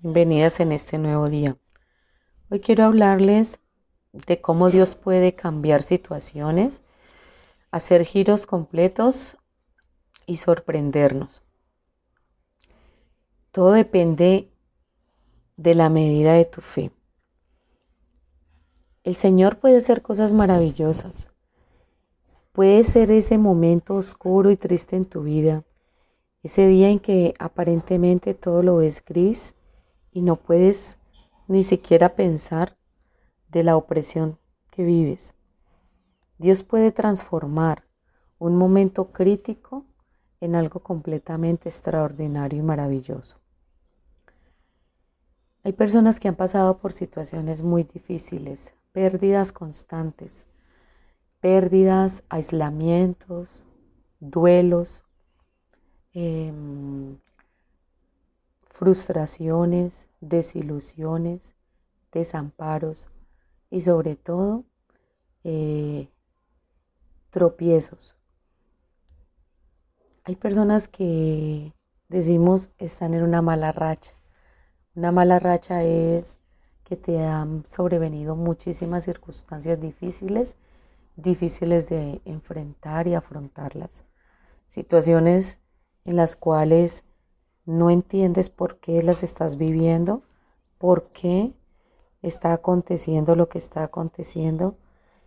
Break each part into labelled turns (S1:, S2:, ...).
S1: bienvenidas en este nuevo día. Hoy quiero hablarles de cómo Dios puede cambiar situaciones, hacer giros completos y sorprendernos. Todo depende de la medida de tu fe. El Señor puede hacer cosas maravillosas. Puede ser ese momento oscuro y triste en tu vida, ese día en que aparentemente todo lo ves gris y no puedes ni siquiera pensar de la opresión que vives. Dios puede transformar un momento crítico en algo completamente extraordinario y maravilloso. Hay personas que han pasado por situaciones muy difíciles, pérdidas constantes, pérdidas, aislamientos, duelos, em, frustraciones, desilusiones, desamparos y sobre todo eh, tropiezos. Hay personas que decimos están en una mala racha. Una mala racha es que te han sobrevenido muchísimas circunstancias difíciles, difíciles de enfrentar y afrontarlas. Situaciones en las cuales no entiendes por qué las estás viviendo, por qué está aconteciendo lo que está aconteciendo.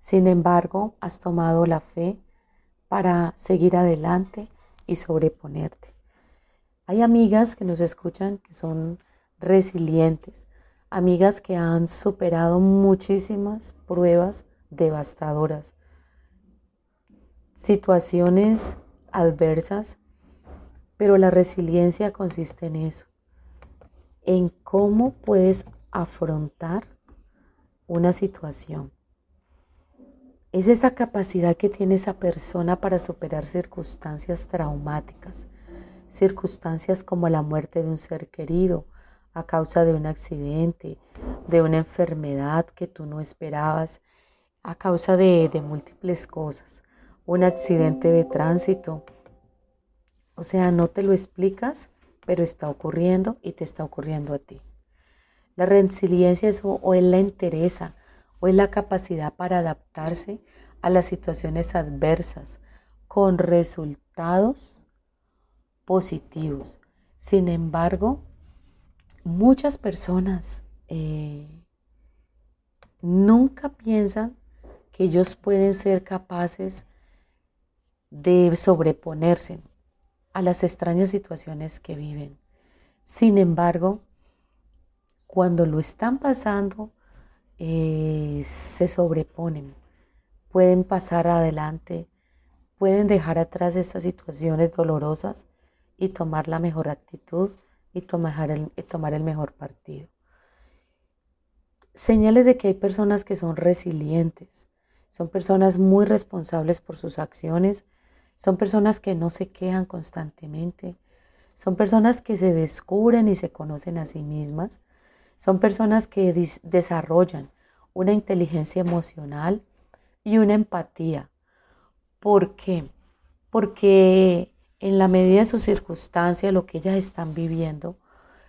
S1: Sin embargo, has tomado la fe para seguir adelante y sobreponerte. Hay amigas que nos escuchan que son resilientes, amigas que han superado muchísimas pruebas devastadoras, situaciones adversas, pero la resiliencia consiste en eso, en cómo puedes afrontar una situación. Es esa capacidad que tiene esa persona para superar circunstancias traumáticas, circunstancias como la muerte de un ser querido, a causa de un accidente, de una enfermedad que tú no esperabas, a causa de, múltiples cosas, un accidente de tránsito. O sea, no te lo explicas, pero está ocurriendo y te está ocurriendo a ti. La resiliencia es o es la entereza o es la capacidad para adaptarse a las situaciones adversas con resultados positivos. Sin embargo, muchas personas eh, nunca piensan que ellos pueden ser capaces de sobreponerse a las extrañas situaciones que viven. Sin embargo, cuando lo están pasando, eh, se sobreponen, pueden pasar adelante, pueden dejar atrás estas situaciones dolorosas y tomar la mejor actitud y el, tomar el mejor partido. Señales de que hay personas que son resilientes, son personas muy responsables por sus acciones, son personas que no se quejan constantemente, son personas que se descubren y se conocen a sí mismas, son personas que desarrollan una inteligencia emocional y una empatía. ¿Por qué? Porque en la medida de su circunstancia, lo que ellas están viviendo,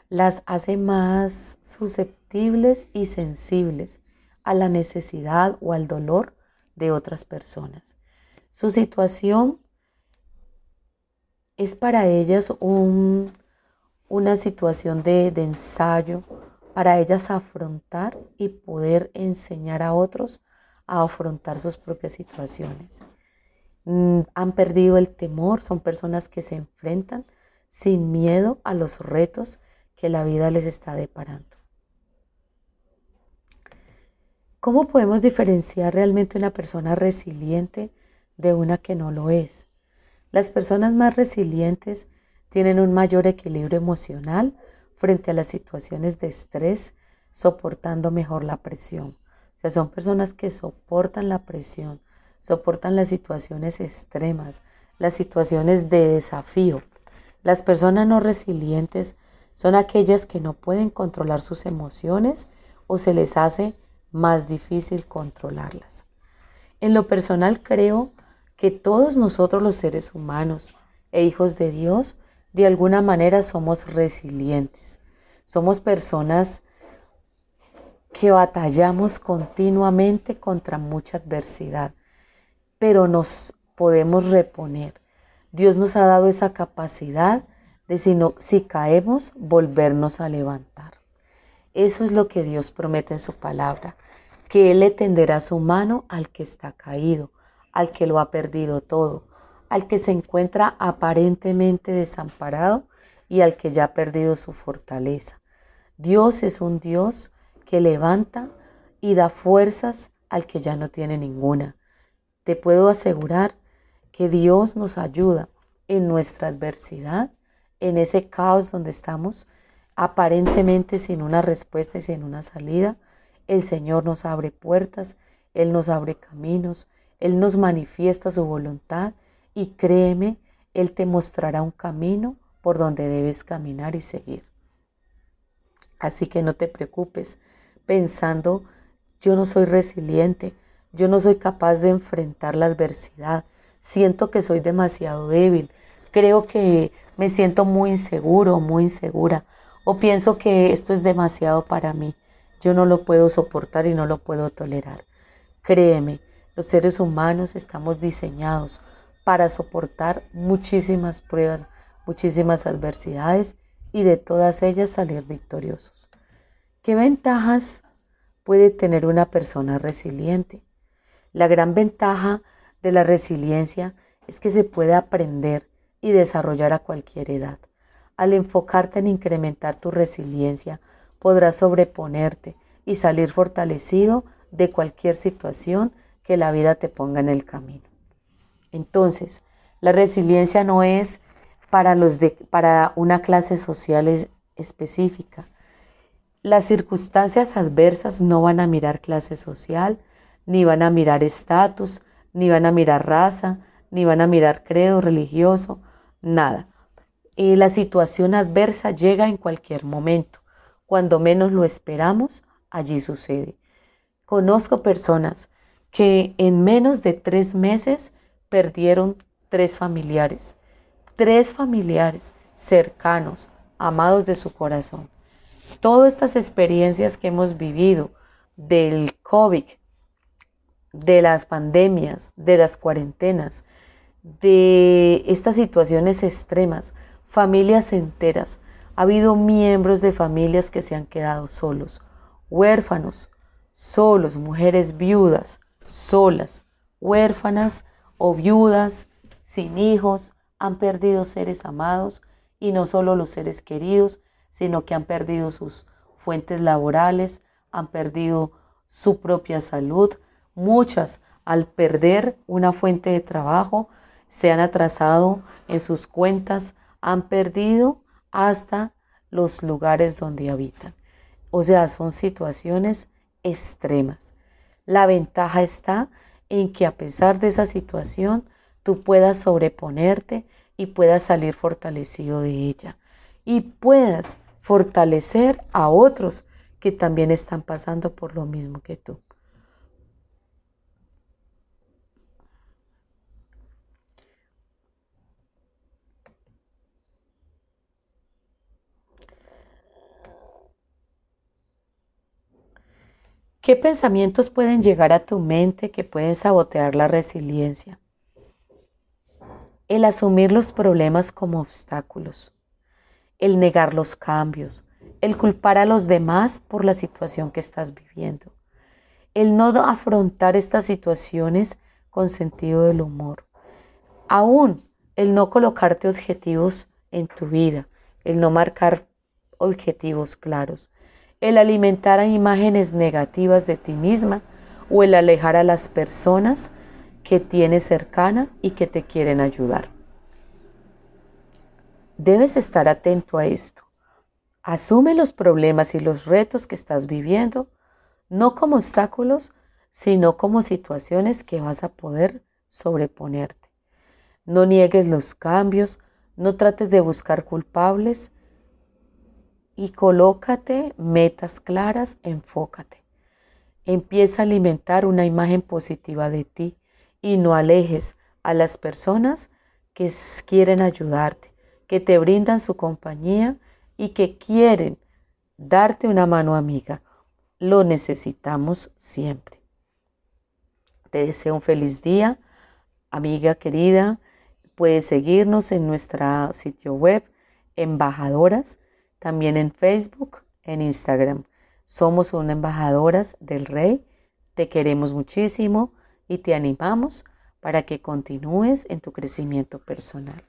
S1: las hace más susceptibles y sensibles a la necesidad o al dolor de otras personas. Su situación es para ellas una situación de, de ensayo, para ellas afrontar y poder enseñar a otros a afrontar sus propias situaciones. Mm, han perdido el temor, son personas que se enfrentan sin miedo a los retos que la vida les está deparando. ¿Cómo podemos diferenciar realmente una persona resiliente de una que no lo es? Las personas más resilientes tienen un mayor equilibrio emocional frente a las situaciones de estrés, soportando mejor la presión. O sea, son personas que soportan la presión, soportan las situaciones extremas, las situaciones de desafío. Las personas no resilientes son aquellas que no pueden controlar sus emociones o se les hace más difícil controlarlas. En lo personal creo que todos nosotros los seres humanos e hijos de Dios de alguna manera somos resilientes. Somos personas que batallamos continuamente contra mucha adversidad, pero nos podemos reponer. Dios nos ha dado esa capacidad de si, si caemos, volvernos a levantar. Eso es lo que Dios promete en su palabra, que Él le tenderá su mano al que está caído, al que lo ha perdido todo, al que se encuentra aparentemente desamparado y al que ya ha perdido su fortaleza. Dios es un Dios que levanta y da fuerzas al que ya no tiene ninguna. Te puedo asegurar que Dios nos ayuda en nuestra adversidad, en ese caos donde estamos, aparentemente sin una respuesta y sin una salida. El Señor nos abre puertas, Él nos abre caminos, Él nos manifiesta su voluntad y créeme, Él te mostrará un camino por donde debes caminar y seguir. Así que no te preocupes pensando, yo no soy resiliente, yo no soy capaz de enfrentar la adversidad, siento que soy demasiado débil, creo que me siento muy inseguro, muy insegura, o pienso que esto es demasiado para mí, yo no lo puedo soportar y no lo puedo tolerar. Créeme, los seres humanos estamos diseñados para soportar muchísimas pruebas, muchísimas adversidades y de todas ellas salir victoriosos. ¿Qué ventajas puede tener una persona resiliente? La gran ventaja de la resiliencia es que se puede aprender y desarrollar a cualquier edad. Al enfocarte en incrementar tu resiliencia, podrás sobreponerte y salir fortalecido de cualquier situación que la vida te ponga en el camino. Entonces, la resiliencia no es para, los para una clase social específica. Las circunstancias adversas no van a mirar clase social, ni van a mirar estatus, ni van a mirar raza, ni van a mirar credo religioso, nada. Y la situación adversa llega en cualquier momento. Cuando menos lo esperamos, allí sucede. Conozco personas que en menos de tres meses perdieron tres familiares, tres familiares cercanos, amados de su corazón. Todas estas experiencias que hemos vivido del COVID, de las pandemias, de las cuarentenas, de estas situaciones extremas, familias enteras, ha habido miembros de familias que se han quedado solos, huérfanos, solos, mujeres viudas, solas, huérfanas o viudas, sin hijos, han perdido seres amados y no solo los seres queridos, sino que han perdido sus fuentes laborales, han perdido su propia salud. Muchas, al perder una fuente de trabajo, se han atrasado en sus cuentas, han perdido hasta los lugares donde habitan. O sea, son situaciones extremas. La ventaja está en que a pesar de esa situación tú puedas sobreponerte y puedas salir fortalecido de ella y puedas fortalecer a otros que también están pasando por lo mismo que tú. ¿Qué pensamientos pueden llegar a tu mente que pueden sabotear la resiliencia? El asumir los problemas como obstáculos, el negar los cambios, el culpar a los demás por la situación que estás viviendo, el no afrontar estas situaciones con sentido del humor, aún el no colocarte objetivos en tu vida, el no marcar objetivos claros, el alimentar a imágenes negativas de ti misma o el alejar a las personas que tienes cercana y que te quieren ayudar. Debes estar atento a esto, Asume los problemas y los retos que estás viviendo, no como obstáculos, sino como situaciones que vas a poder sobreponerte. No niegues los cambios, no trates de buscar culpables y colócate metas claras, enfócate. Empieza a alimentar una imagen positiva de ti y no alejes a las personas que quieren ayudarte, que te brindan su compañía y que quieren darte una mano amiga. Lo necesitamos siempre. Te deseo un feliz día, amiga querida. Puedes seguirnos en nuestro sitio web, Embajadoras, también en Facebook, en Instagram. Somos una embajadoras del Rey. Te queremos muchísimo y te animamos para que continúes en tu crecimiento personal.